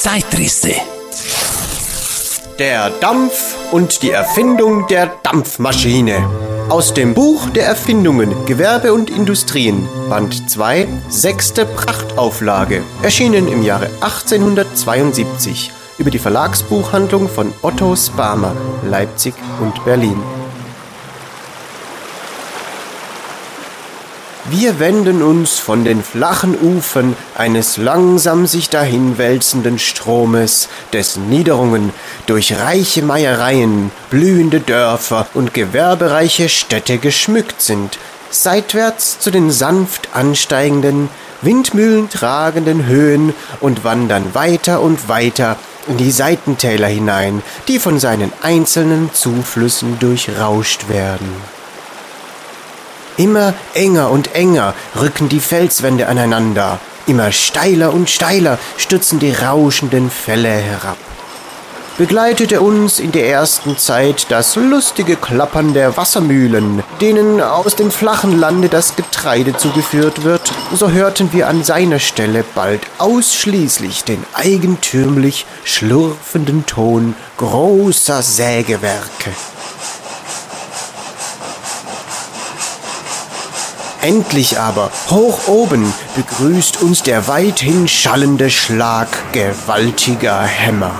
Zeitrisse. Der Dampf und die Erfindung der Dampfmaschine. Aus dem Buch der Erfindungen, Gewerbe und Industrien, Band 2, sechste Prachtauflage, erschienen im Jahre 1872 über die Verlagsbuchhandlung von Otto Sparmer, Leipzig und Berlin. Wir wenden uns von den flachen Ufern eines langsam sich dahinwälzenden Stromes, dessen Niederungen durch reiche Meiereien, blühende Dörfer und gewerbereiche Städte geschmückt sind, seitwärts zu den sanft ansteigenden, windmühlentragenden Höhen und wandern weiter und weiter in die Seitentäler hinein, die von seinen einzelnen Zuflüssen durchrauscht werden. Immer enger und enger rücken die Felswände aneinander, immer steiler und steiler stürzen die rauschenden Fälle herab. Begleitete uns in der ersten Zeit das lustige Klappern der Wassermühlen, denen aus dem flachen Lande das Getreide zugeführt wird, so hörten wir an seiner Stelle bald ausschließlich den eigentümlich schlurfenden Ton großer Sägewerke. Endlich aber, hoch oben, begrüßt uns der weithin schallende Schlag gewaltiger Hämmer.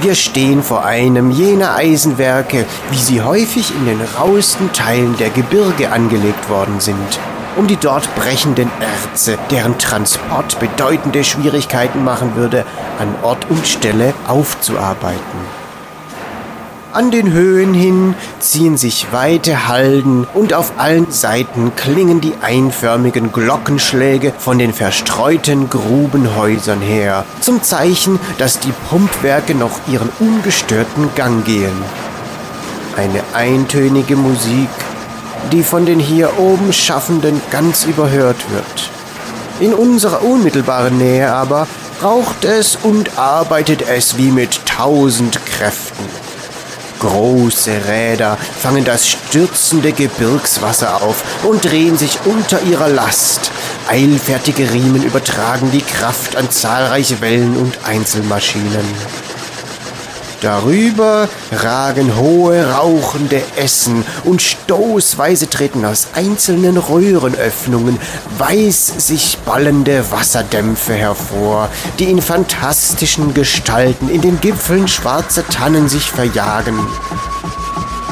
Wir stehen vor einem jener Eisenwerke, wie sie häufig in den rauesten Teilen der Gebirge angelegt worden sind, um die dort brechenden Erze, deren Transport bedeutende Schwierigkeiten machen würde, an Ort und Stelle aufzuarbeiten. An den Höhen hin ziehen sich weite Halden und auf allen Seiten klingen die einförmigen Glockenschläge von den verstreuten Grubenhäusern her, zum Zeichen, dass die Pumpwerke noch ihren ungestörten Gang gehen. Eine eintönige Musik, die von den hier oben Schaffenden ganz überhört wird. In unserer unmittelbaren Nähe aber raucht es und arbeitet es wie mit tausend Kräften. Große Räder fangen das stürzende Gebirgswasser auf und drehen sich unter ihrer Last. Eilfertige Riemen übertragen die Kraft an zahlreiche Wellen und Einzelmaschinen. Darüber ragen hohe rauchende Essen und stoßweise treten aus einzelnen Röhrenöffnungen weiß sich ballende Wasserdämpfe hervor, die in fantastischen Gestalten in den Gipfeln schwarzer Tannen sich verjagen.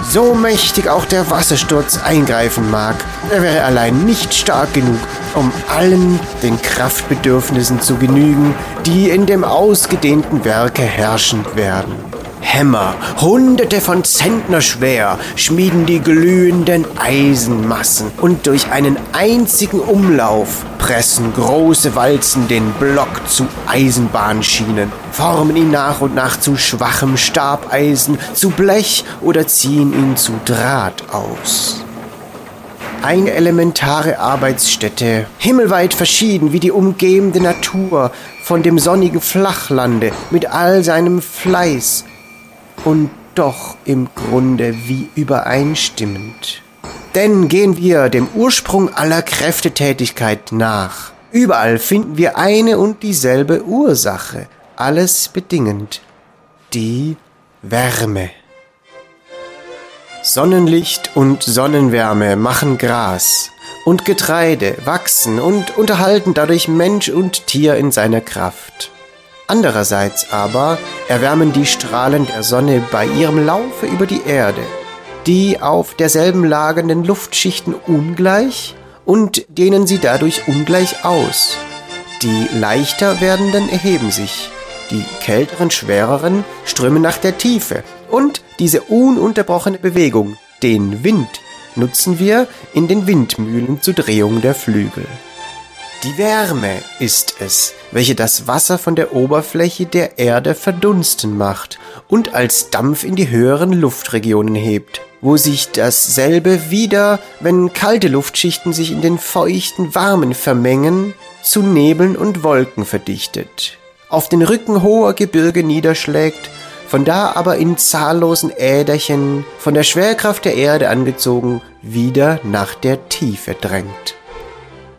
So mächtig auch der Wassersturz eingreifen mag, er wäre allein nicht stark genug, um allen den Kraftbedürfnissen zu genügen, die in dem ausgedehnten Werke herrschend werden. Hämmer, hunderte von Zentner schwer, schmieden die glühenden Eisenmassen und durch einen einzigen Umlauf pressen große Walzen den Block zu Eisenbahnschienen, formen ihn nach und nach zu schwachem Stabeisen, zu Blech oder ziehen ihn zu Draht aus. Eine elementare Arbeitsstätte, himmelweit verschieden wie die umgebende Natur von dem sonnigen Flachlande mit all seinem Fleiß, und doch im Grunde wie übereinstimmend. Denn gehen wir dem Ursprung aller Kräftetätigkeit nach. Überall finden wir eine und dieselbe Ursache, alles bedingend, die Wärme. Sonnenlicht und Sonnenwärme machen Gras und Getreide wachsen und unterhalten dadurch Mensch und Tier in seiner Kraft. Andererseits aber erwärmen die Strahlen der Sonne bei ihrem Laufe über die Erde, die auf derselben lagernden Luftschichten ungleich und dehnen sie dadurch ungleich aus. Die leichter werdenden erheben sich, die kälteren, schwereren strömen nach der Tiefe und diese ununterbrochene Bewegung, den Wind, nutzen wir in den Windmühlen zur Drehung der Flügel. Die Wärme ist es, welche das Wasser von der Oberfläche der Erde verdunsten macht und als Dampf in die höheren Luftregionen hebt, wo sich dasselbe wieder, wenn kalte Luftschichten sich in den feuchten, warmen vermengen, zu Nebeln und Wolken verdichtet, auf den Rücken hoher Gebirge niederschlägt, von da aber in zahllosen Äderchen, von der Schwerkraft der Erde angezogen, wieder nach der Tiefe drängt.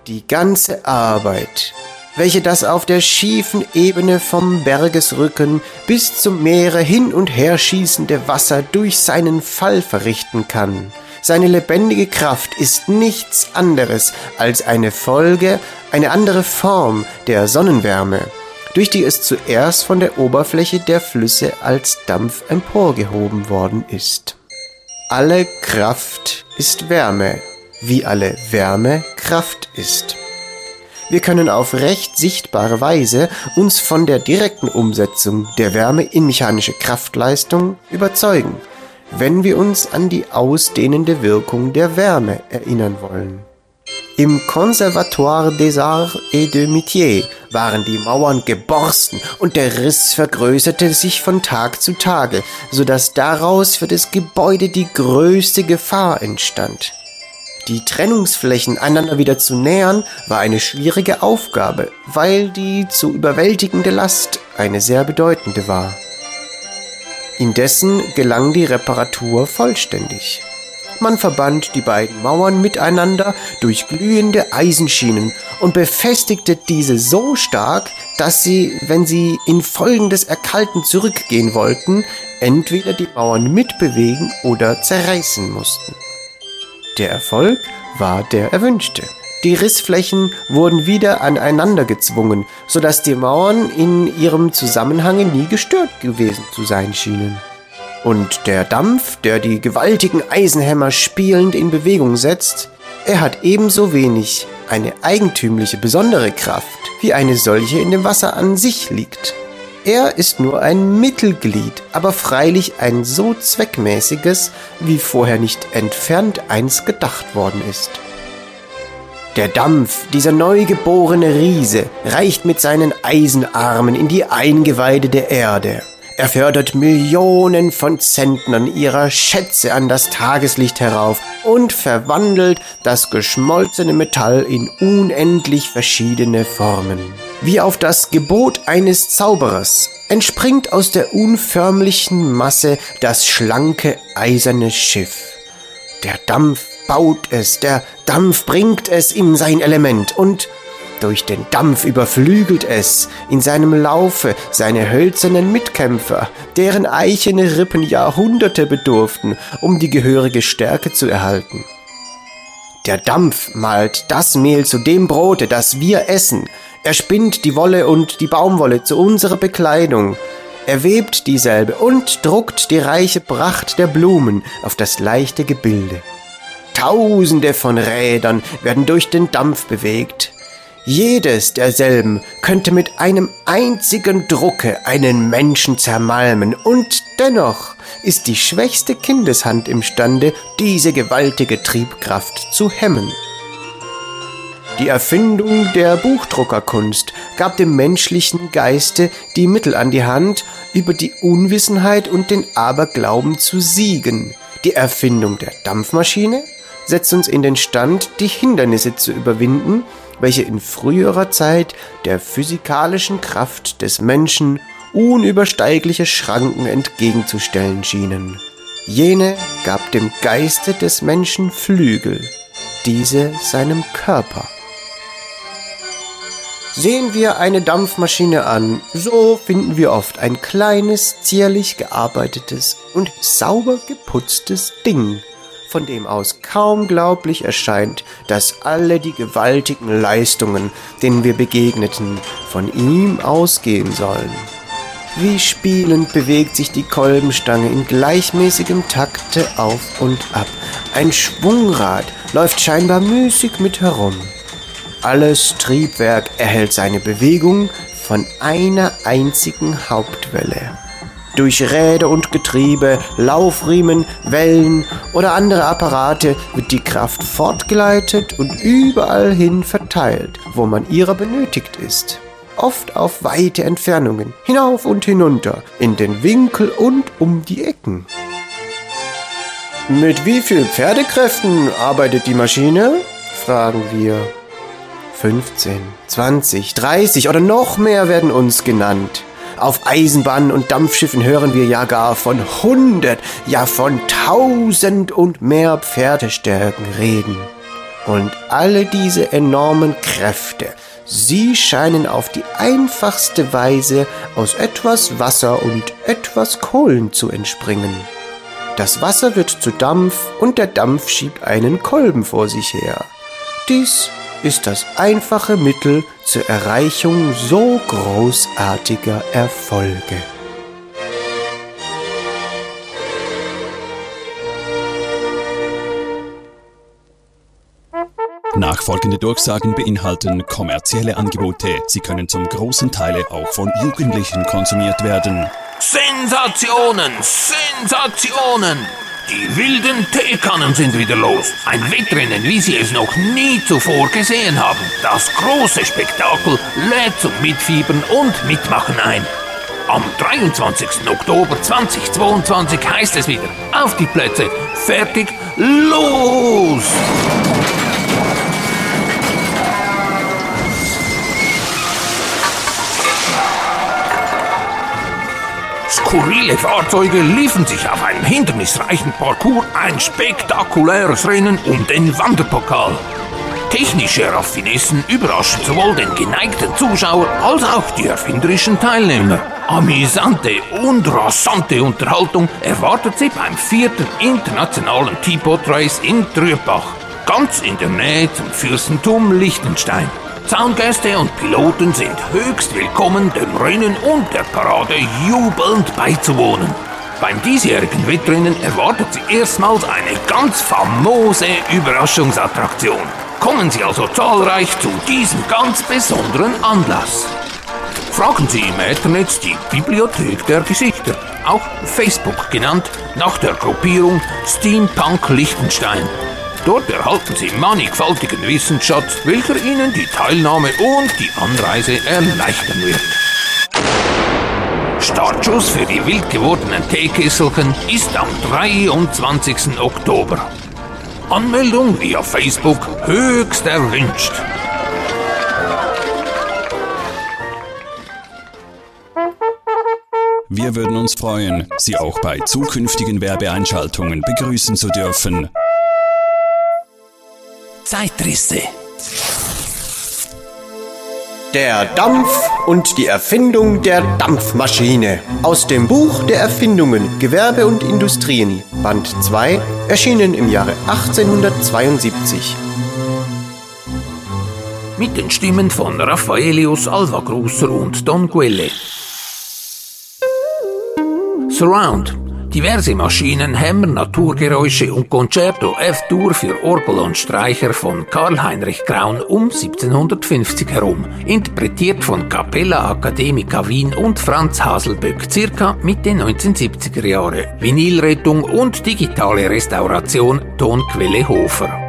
Die ganze Arbeit, welche das auf der schiefen Ebene vom Bergesrücken bis zum Meere hin und her schießende Wasser durch seinen Fall verrichten kann. Seine lebendige Kraft ist nichts anderes als eine Folge, eine andere Form der Sonnenwärme, durch die es zuerst von der Oberfläche der Flüsse als Dampf emporgehoben worden ist. Alle Kraft ist Wärme, wie alle Wärme Kraft ist. Wir können auf recht sichtbare Weise uns von der direkten Umsetzung der Wärme in mechanische Kraftleistung überzeugen, wenn wir uns an die ausdehnende Wirkung der Wärme erinnern wollen. Im Conservatoire des Arts et de Métiers waren die Mauern geborsten und der Riss vergrößerte sich von Tag zu Tage, so dass daraus für das Gebäude die größte Gefahr entstand. Die Trennungsflächen einander wieder zu nähern, war eine schwierige Aufgabe, weil die zu überwältigende Last eine sehr bedeutende war. Indessen gelang die Reparatur vollständig. Man verband die beiden Mauern miteinander durch glühende Eisenschienen und befestigte diese so stark, dass sie, wenn sie in folgendes Erkalten zurückgehen wollten, entweder die Mauern mitbewegen oder zerreißen mussten. Der Erfolg war der erwünschte. Die Rissflächen wurden wieder aneinander gezwungen, sodass die Mauern in ihrem Zusammenhange nie gestört gewesen zu sein schienen. Und der Dampf, der die gewaltigen Eisenhämmer spielend in Bewegung setzt, er hat ebenso wenig eine eigentümliche besondere Kraft, wie eine solche in dem Wasser an sich liegt. Er ist nur ein Mittelglied, aber freilich ein so zweckmäßiges, wie vorher nicht entfernt eins gedacht worden ist. Der Dampf, dieser neugeborene Riese, reicht mit seinen Eisenarmen in die Eingeweide der Erde. Er fördert Millionen von Zentnern ihrer Schätze an das Tageslicht herauf und verwandelt das geschmolzene Metall in unendlich verschiedene Formen. Wie auf das Gebot eines Zauberers entspringt aus der unförmlichen Masse das schlanke eiserne Schiff. Der Dampf baut es, der Dampf bringt es in sein Element und durch den Dampf überflügelt es in seinem Laufe seine hölzernen Mitkämpfer, deren eichene Rippen Jahrhunderte bedurften, um die gehörige Stärke zu erhalten. Der Dampf malt das Mehl zu dem Brote, das wir essen. Er spinnt die Wolle und die Baumwolle zu unserer Bekleidung. Er webt dieselbe und druckt die reiche Pracht der Blumen auf das leichte Gebilde. Tausende von Rädern werden durch den Dampf bewegt. Jedes derselben könnte mit einem einzigen Drucke einen Menschen zermalmen, und dennoch ist die schwächste Kindeshand imstande, diese gewaltige Triebkraft zu hemmen. Die Erfindung der Buchdruckerkunst gab dem menschlichen Geiste die Mittel an die Hand, über die Unwissenheit und den Aberglauben zu siegen. Die Erfindung der Dampfmaschine setzt uns in den Stand, die Hindernisse zu überwinden, welche in früherer Zeit der physikalischen Kraft des Menschen unübersteigliche Schranken entgegenzustellen schienen. Jene gab dem Geiste des Menschen Flügel, diese seinem Körper. Sehen wir eine Dampfmaschine an, so finden wir oft ein kleines, zierlich gearbeitetes und sauber geputztes Ding, von dem aus kaum glaublich erscheint, dass alle die gewaltigen Leistungen, denen wir begegneten, von ihm ausgehen sollen. Wie spielend bewegt sich die Kolbenstange in gleichmäßigem Takte auf und ab. Ein Schwungrad läuft scheinbar müßig mit herum. Alles Triebwerk erhält seine Bewegung von einer einzigen Hauptwelle. Durch Räder und Getriebe, Laufriemen, Wellen oder andere Apparate wird die Kraft fortgeleitet und überall hin verteilt, wo man ihrer benötigt ist. Oft auf weite Entfernungen, hinauf und hinunter, in den Winkel und um die Ecken. Mit wie viel Pferdekräften arbeitet die Maschine? fragen wir. 15, 20, 30 oder noch mehr werden uns genannt. Auf Eisenbahnen und Dampfschiffen hören wir ja gar von hundert, ja von tausend und mehr Pferdestärken reden. Und alle diese enormen Kräfte Sie scheinen auf die einfachste Weise aus etwas Wasser und etwas Kohlen zu entspringen. Das Wasser wird zu Dampf und der Dampf schiebt einen Kolben vor sich her. Dies ist das einfache Mittel zur Erreichung so großartiger Erfolge. Nachfolgende Durchsagen beinhalten kommerzielle Angebote. Sie können zum großen Teil auch von Jugendlichen konsumiert werden. Sensationen! Sensationen! Die wilden Teekannen sind wieder los. Ein Wettrennen, wie Sie es noch nie zuvor gesehen haben. Das große Spektakel lädt zum Mitfiebern und Mitmachen ein. Am 23. Oktober 2022 heißt es wieder, auf die Plätze, fertig, los! Skurrile Fahrzeuge liefen sich auf einem hindernisreichen Parcours ein spektakuläres Rennen um den Wanderpokal. Technische Raffinessen überraschen sowohl den geneigten Zuschauer als auch die erfinderischen Teilnehmer. Amüsante und rasante Unterhaltung erwartet sie beim vierten internationalen Teapot Race in Trübach, ganz in der Nähe zum Fürstentum Liechtenstein. Zaungäste und Piloten sind höchst willkommen, dem Rennen und der Parade jubelnd beizuwohnen. Beim diesjährigen Wettrennen erwartet Sie erstmals eine ganz famose Überraschungsattraktion. Kommen Sie also zahlreich zu diesem ganz besonderen Anlass. Fragen Sie im Internet die Bibliothek der Gesichter, auch Facebook genannt, nach der Gruppierung Steampunk Liechtenstein. Dort erhalten Sie mannigfaltigen Wissensschatz, welcher Ihnen die Teilnahme und die Anreise erleichtern wird. Startschuss für die wild gewordenen Teekesselchen ist am 23. Oktober. Anmeldung via Facebook höchst erwünscht. Wir würden uns freuen, Sie auch bei zukünftigen Werbeeinschaltungen begrüßen zu dürfen. Zeitrisse. Der Dampf und die Erfindung der Dampfmaschine. Aus dem Buch der Erfindungen, Gewerbe und Industrien, Band 2, erschienen im Jahre 1872. Mit den Stimmen von Raffaelius Alva Grusser und Don Quelle. Surround Diverse Maschinen, Hämmer, Naturgeräusche und Concerto F-Dur für Orgel und Streicher von Karl-Heinrich Graun um 1750 herum. Interpretiert von Capella Academica Wien und Franz Haselböck circa Mitte 1970er Jahre. Vinylrettung und digitale Restauration Tonquelle Hofer.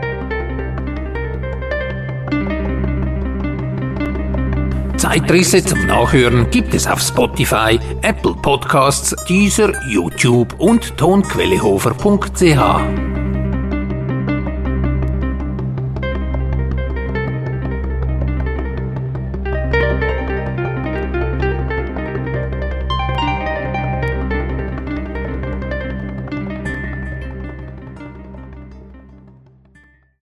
Zeitrisse zum Nachhören gibt es auf Spotify, Apple Podcasts, Deezer, YouTube und tonquellehofer.ch.